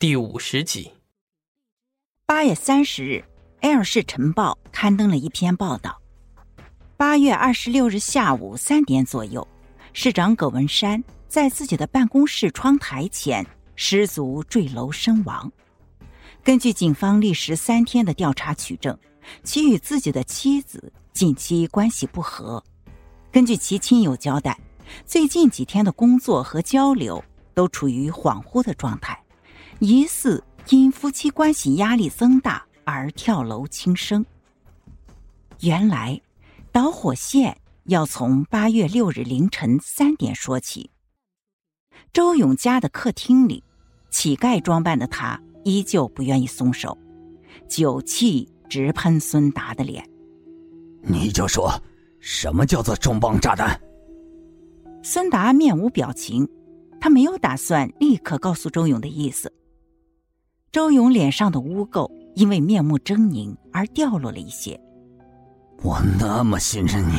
第五十集。八月三十日，《埃尔市晨报》刊登了一篇报道。八月二十六日下午三点左右，市长葛文山在自己的办公室窗台前失足坠楼身亡。根据警方历时三天的调查取证，其与自己的妻子近期关系不和。根据其亲友交代，最近几天的工作和交流都处于恍惚的状态。疑似因夫妻关系压力增大而跳楼轻生。原来，导火线要从八月六日凌晨三点说起。周勇家的客厅里，乞丐装扮的他依旧不愿意松手，酒气直喷孙达的脸。你就说，什么叫做重磅炸弹？孙达面无表情，他没有打算立刻告诉周勇的意思。周勇脸上的污垢因为面目狰狞而掉落了一些。我那么信任你，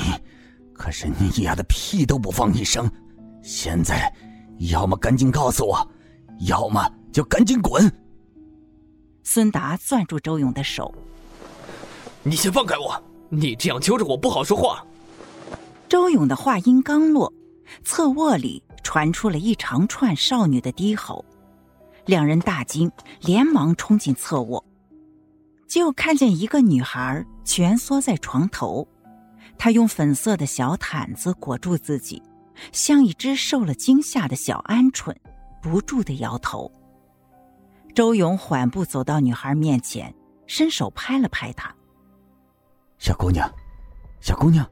可是你丫的屁都不放一声。现在，要么赶紧告诉我，要么就赶紧滚。孙达攥住周勇的手：“你先放开我！你这样揪着我不好说话。”周勇的话音刚落，侧卧里传出了一长串少女的低吼。两人大惊，连忙冲进侧卧，就看见一个女孩蜷缩在床头，她用粉色的小毯子裹住自己，像一只受了惊吓的小鹌鹑，不住的摇头。周勇缓步走到女孩面前，伸手拍了拍她：“小姑娘，小姑娘。”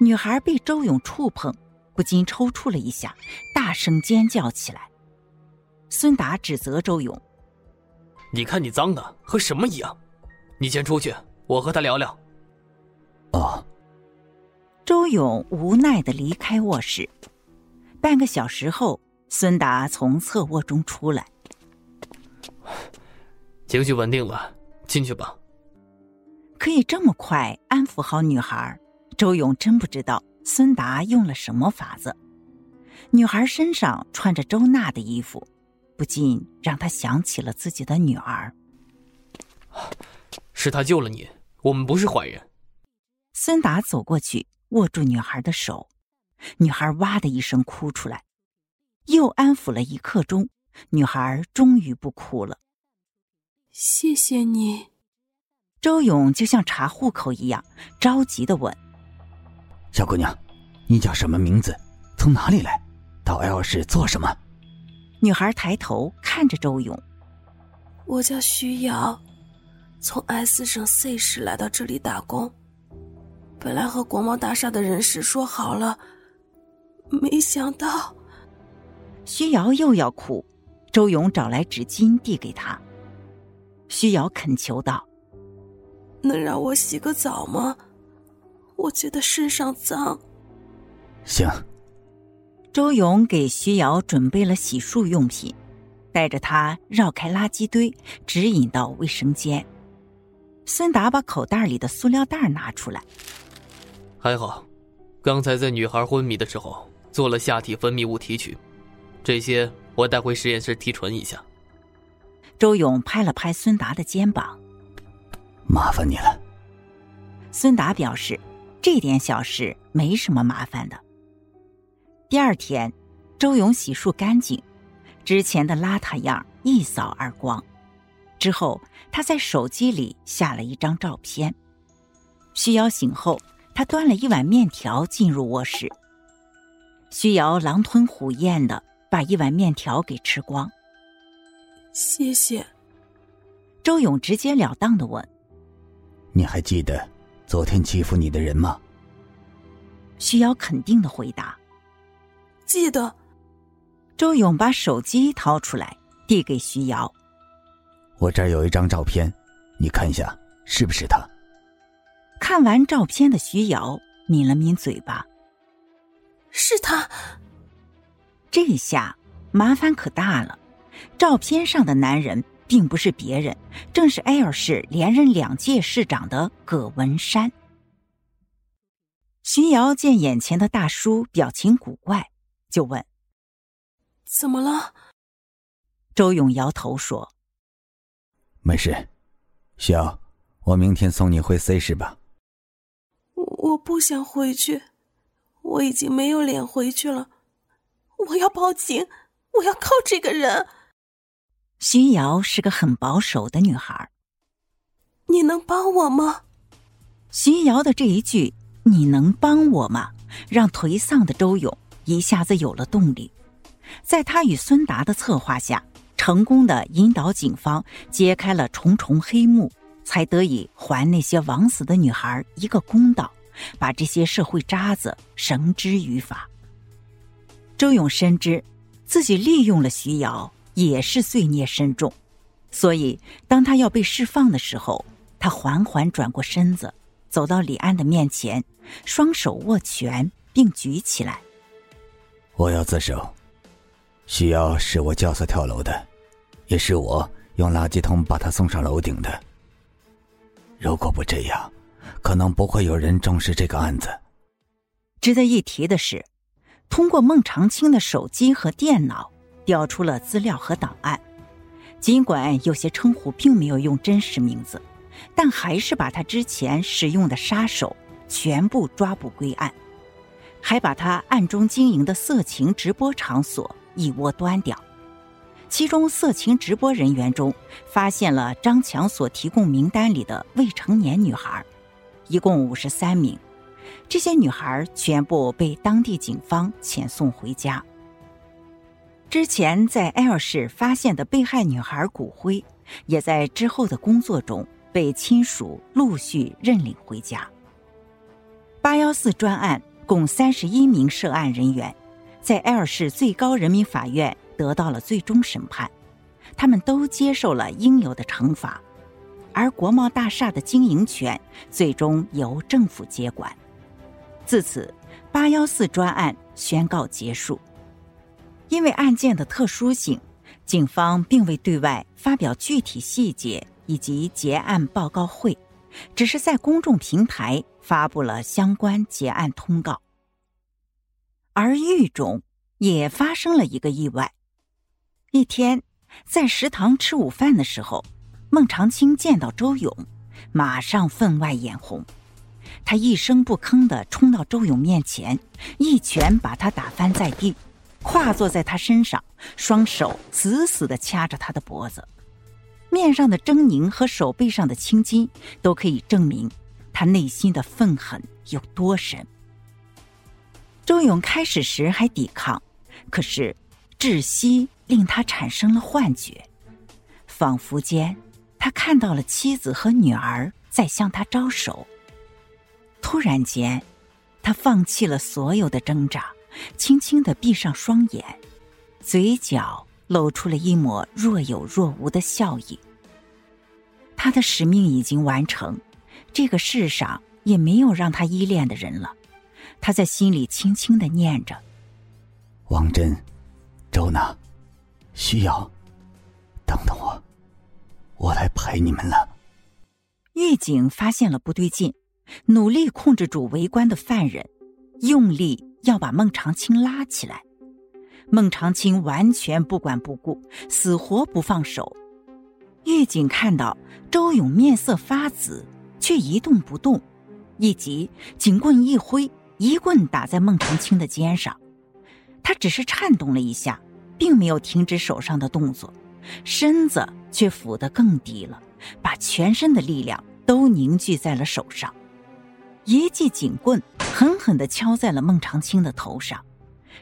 女孩被周勇触碰，不禁抽搐了一下，大声尖叫起来。孙达指责周勇：“你看你脏的和什么一样，你先出去，我和他聊聊。”哦。周勇无奈的离开卧室。半个小时后，孙达从侧卧中出来，情绪稳定了，进去吧。可以这么快安抚好女孩，周勇真不知道孙达用了什么法子。女孩身上穿着周娜的衣服。不禁让他想起了自己的女儿。是他救了你，我们不是坏人。孙达走过去，握住女孩的手，女孩哇的一声哭出来。又安抚了一刻钟，女孩终于不哭了。谢谢你，周勇就像查户口一样着急的问：“小姑娘，你叫什么名字？从哪里来？到 L 市做什么？”女孩抬头看着周勇：“我叫徐瑶，从 S 省 C 市来到这里打工。本来和国贸大厦的人事说好了，没想到……”徐瑶又要哭，周勇找来纸巾递给她。徐瑶恳求道：“能让我洗个澡吗？我觉得身上脏。”行。周勇给徐瑶准备了洗漱用品，带着她绕开垃圾堆，指引到卫生间。孙达把口袋里的塑料袋拿出来，还好，刚才在女孩昏迷的时候做了下体分泌物提取，这些我带回实验室提纯一下。周勇拍了拍孙达的肩膀：“麻烦你了。”孙达表示：“这点小事没什么麻烦的。”第二天，周勇洗漱干净，之前的邋遢样一扫而光。之后，他在手机里下了一张照片。徐瑶醒后，他端了一碗面条进入卧室。徐瑶狼吞虎咽的把一碗面条给吃光。谢谢。周勇直截了当的问：“你还记得昨天欺负你的人吗？”徐瑶肯定的回答。记得，周勇把手机掏出来，递给徐瑶。我这儿有一张照片，你看一下，是不是他？看完照片的徐瑶抿了抿嘴巴，是他。这下麻烦可大了，照片上的男人并不是别人，正是埃尔市连任两届市长的葛文山。徐瑶见眼前的大叔表情古怪。就问：“怎么了？”周勇摇头说：“没事，小我明天送你回 C 市吧。”我不想回去，我已经没有脸回去了。我要报警，我要靠这个人。徐瑶是个很保守的女孩。你能帮我吗？徐瑶的这一句“你能帮我吗”，让颓丧的周勇一下子有了动力。在他与孙达的策划下，成功的引导警方揭开了重重黑幕，才得以还那些枉死的女孩一个公道，把这些社会渣子绳之于法。周勇深知，自己利用了徐瑶也是罪孽深重，所以当他要被释放的时候，他缓缓转过身子，走到李安的面前，双手握拳并举起来：“我要自首。徐瑶是我教唆跳楼的，也是我用垃圾桶把他送上楼顶的。如果不这样，可能不会有人重视这个案子。”值得一提的是。通过孟长青的手机和电脑调出了资料和档案，尽管有些称呼并没有用真实名字，但还是把他之前使用的杀手全部抓捕归案，还把他暗中经营的色情直播场所一窝端掉。其中，色情直播人员中发现了张强所提供名单里的未成年女孩，一共五十三名。这些女孩全部被当地警方遣送回家。之前在 L 市发现的被害女孩骨灰，也在之后的工作中被亲属陆续认领回家。八幺四专案共三十一名涉案人员，在 L 市最高人民法院得到了最终审判，他们都接受了应有的惩罚，而国贸大厦的经营权最终由政府接管。自此，八幺四专案宣告结束。因为案件的特殊性，警方并未对外发表具体细节以及结案报告会，只是在公众平台发布了相关结案通告。而狱中也发生了一个意外。一天，在食堂吃午饭的时候，孟长青见到周勇，马上分外眼红。他一声不吭的冲到周勇面前，一拳把他打翻在地，跨坐在他身上，双手死死的掐着他的脖子，面上的狰狞和手背上的青筋都可以证明他内心的愤恨有多深。周勇开始时还抵抗，可是窒息令他产生了幻觉，仿佛间他看到了妻子和女儿在向他招手。突然间，他放弃了所有的挣扎，轻轻的闭上双眼，嘴角露出了一抹若有若无的笑意。他的使命已经完成，这个世上也没有让他依恋的人了。他在心里轻轻的念着：“王真，周娜，需要，等等我，我来陪你们了。”狱警发现了不对劲。努力控制住围观的犯人，用力要把孟长青拉起来。孟长青完全不管不顾，死活不放手。狱警看到周勇面色发紫，却一动不动，一急，警棍一挥，一棍打在孟长青的肩上。他只是颤动了一下，并没有停止手上的动作，身子却俯得更低了，把全身的力量都凝聚在了手上。一记警棍狠狠地敲在了孟长青的头上，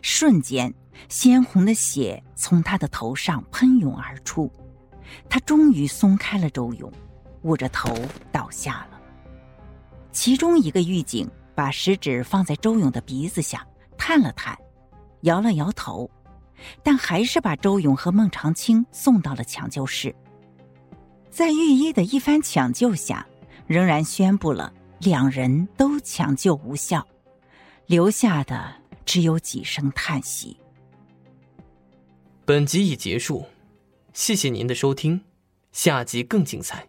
瞬间，鲜红的血从他的头上喷涌而出，他终于松开了周勇，捂着头倒下了。其中一个狱警把食指放在周勇的鼻子下，探了探，摇了摇头，但还是把周勇和孟长青送到了抢救室。在御医的一番抢救下，仍然宣布了。两人都抢救无效，留下的只有几声叹息。本集已结束，谢谢您的收听，下集更精彩。